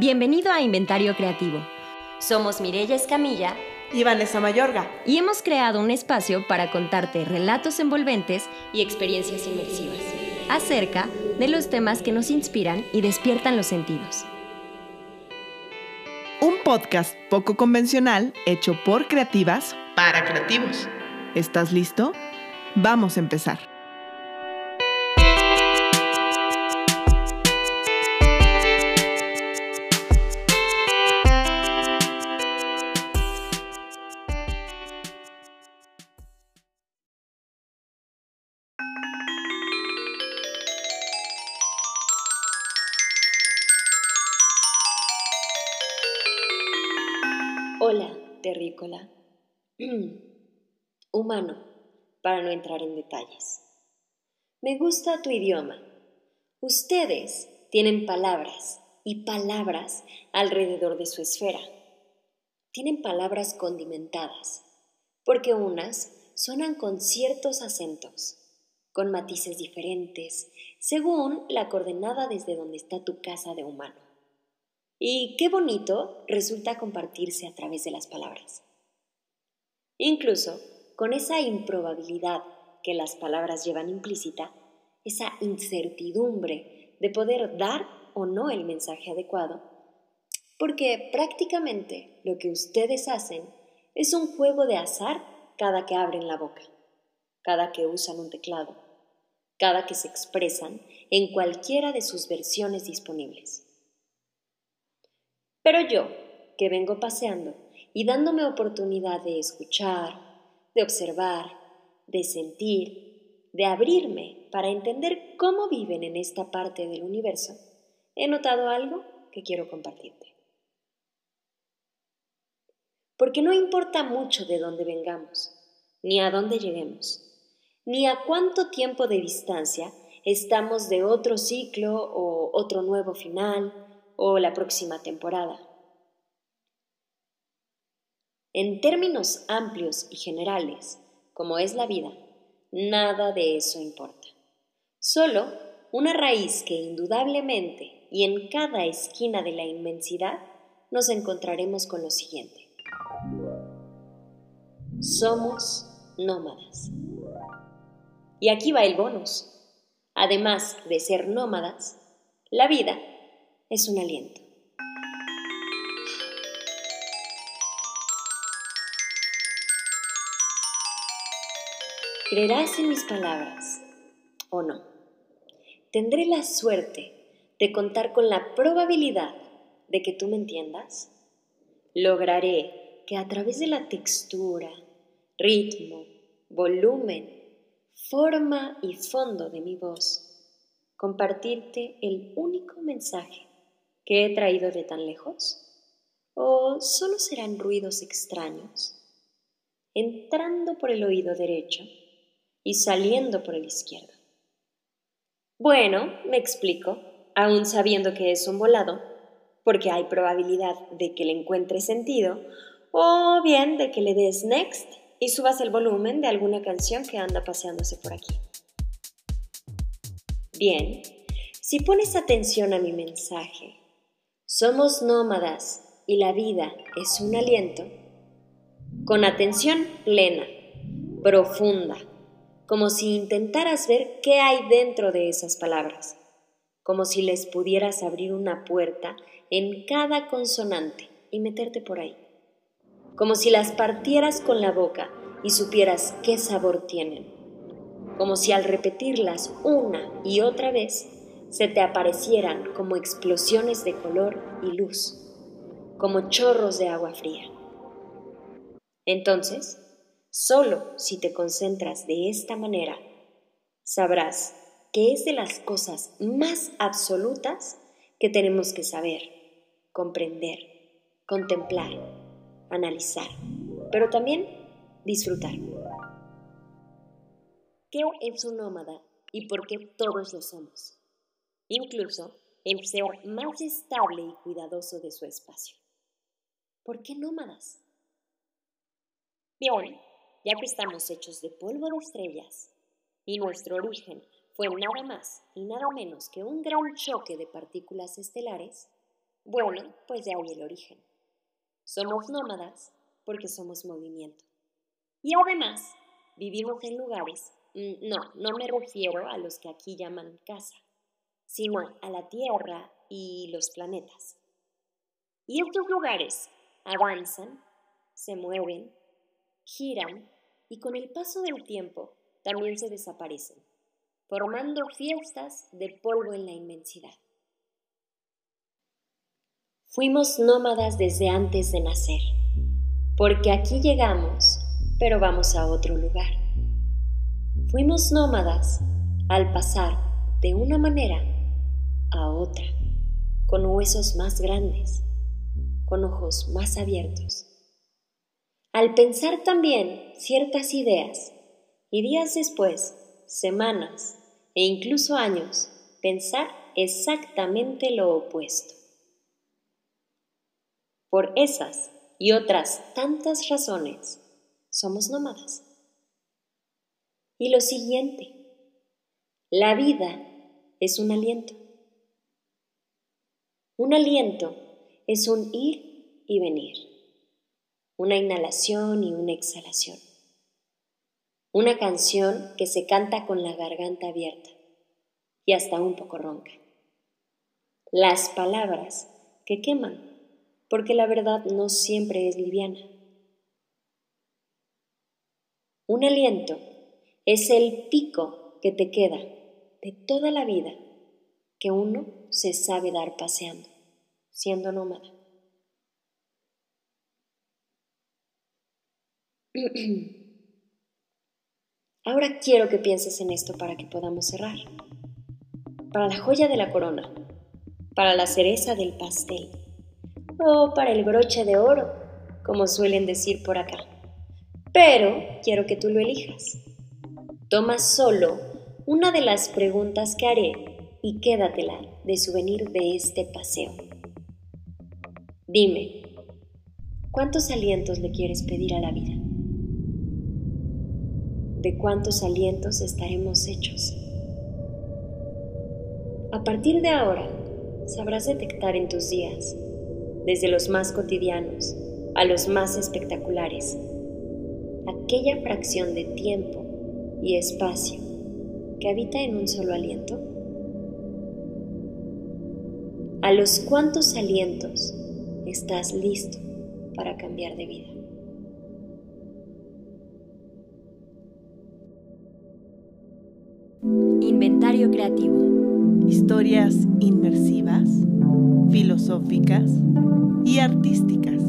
Bienvenido a Inventario Creativo. Somos Mireya Escamilla y Vanessa Mayorga. Y hemos creado un espacio para contarte relatos envolventes y experiencias inmersivas acerca de los temas que nos inspiran y despiertan los sentidos. Un podcast poco convencional hecho por creativas para creativos. ¿Estás listo? Vamos a empezar. Hola, terrícola. Humano, para no entrar en detalles. Me gusta tu idioma. Ustedes tienen palabras y palabras alrededor de su esfera. Tienen palabras condimentadas, porque unas suenan con ciertos acentos, con matices diferentes, según la coordenada desde donde está tu casa de humano. Y qué bonito resulta compartirse a través de las palabras. Incluso con esa improbabilidad que las palabras llevan implícita, esa incertidumbre de poder dar o no el mensaje adecuado, porque prácticamente lo que ustedes hacen es un juego de azar cada que abren la boca, cada que usan un teclado, cada que se expresan en cualquiera de sus versiones disponibles. Pero yo, que vengo paseando y dándome oportunidad de escuchar, de observar, de sentir, de abrirme para entender cómo viven en esta parte del universo, he notado algo que quiero compartirte. Porque no importa mucho de dónde vengamos, ni a dónde lleguemos, ni a cuánto tiempo de distancia estamos de otro ciclo o otro nuevo final, o la próxima temporada. En términos amplios y generales, como es la vida, nada de eso importa. Solo una raíz que indudablemente y en cada esquina de la inmensidad nos encontraremos con lo siguiente. Somos nómadas. Y aquí va el bonus. Además de ser nómadas, la vida es un aliento. ¿Creerás en mis palabras o no? ¿Tendré la suerte de contar con la probabilidad de que tú me entiendas? ¿Lograré que a través de la textura, ritmo, volumen, forma y fondo de mi voz, compartirte el único mensaje que he traído de tan lejos? ¿O solo serán ruidos extraños, entrando por el oído derecho y saliendo por el izquierdo? Bueno, me explico, aún sabiendo que es un volado, porque hay probabilidad de que le encuentre sentido, o bien de que le des next y subas el volumen de alguna canción que anda paseándose por aquí. Bien, si pones atención a mi mensaje somos nómadas y la vida es un aliento, con atención plena, profunda, como si intentaras ver qué hay dentro de esas palabras, como si les pudieras abrir una puerta en cada consonante y meterte por ahí, como si las partieras con la boca y supieras qué sabor tienen, como si al repetirlas una y otra vez se te aparecieran como explosiones de color y luz, como chorros de agua fría. Entonces, solo si te concentras de esta manera, sabrás que es de las cosas más absolutas que tenemos que saber, comprender, contemplar, analizar, pero también disfrutar. ¿Qué es un nómada y por qué todos lo somos? Incluso el ser más estable y cuidadoso de su espacio. ¿Por qué nómadas? Bien, ya que estamos hechos de polvo de estrellas y nuestro origen fue nada más y nada menos que un gran choque de partículas estelares, Bueno, pues de ahí el origen. Somos nómadas porque somos movimiento. Y además, vivimos en lugares, mm, no, no me refiero a los que aquí llaman casa, sino a la Tierra y los planetas. Y estos lugares avanzan, se mueven, giran y con el paso del tiempo también se desaparecen, formando fiestas de polvo en la inmensidad. Fuimos nómadas desde antes de nacer, porque aquí llegamos, pero vamos a otro lugar. Fuimos nómadas al pasar de una manera a otra, con huesos más grandes, con ojos más abiertos. Al pensar también ciertas ideas y días después, semanas e incluso años, pensar exactamente lo opuesto. Por esas y otras tantas razones, somos nómadas. Y lo siguiente, la vida es un aliento. Un aliento es un ir y venir, una inhalación y una exhalación. Una canción que se canta con la garganta abierta y hasta un poco ronca. Las palabras que queman porque la verdad no siempre es liviana. Un aliento es el pico que te queda de toda la vida que uno se sabe dar paseando, siendo nómada. Ahora quiero que pienses en esto para que podamos cerrar. Para la joya de la corona, para la cereza del pastel, o para el broche de oro, como suelen decir por acá. Pero quiero que tú lo elijas. Toma solo una de las preguntas que haré y quédatela de souvenir de este paseo. Dime, ¿cuántos alientos le quieres pedir a la vida? ¿De cuántos alientos estaremos hechos? A partir de ahora, sabrás detectar en tus días desde los más cotidianos a los más espectaculares, aquella fracción de tiempo y espacio que habita en un solo aliento? ¿A los cuantos alientos estás listo para cambiar de vida? Inventario creativo. Historias inmersivas filosóficas y artísticas.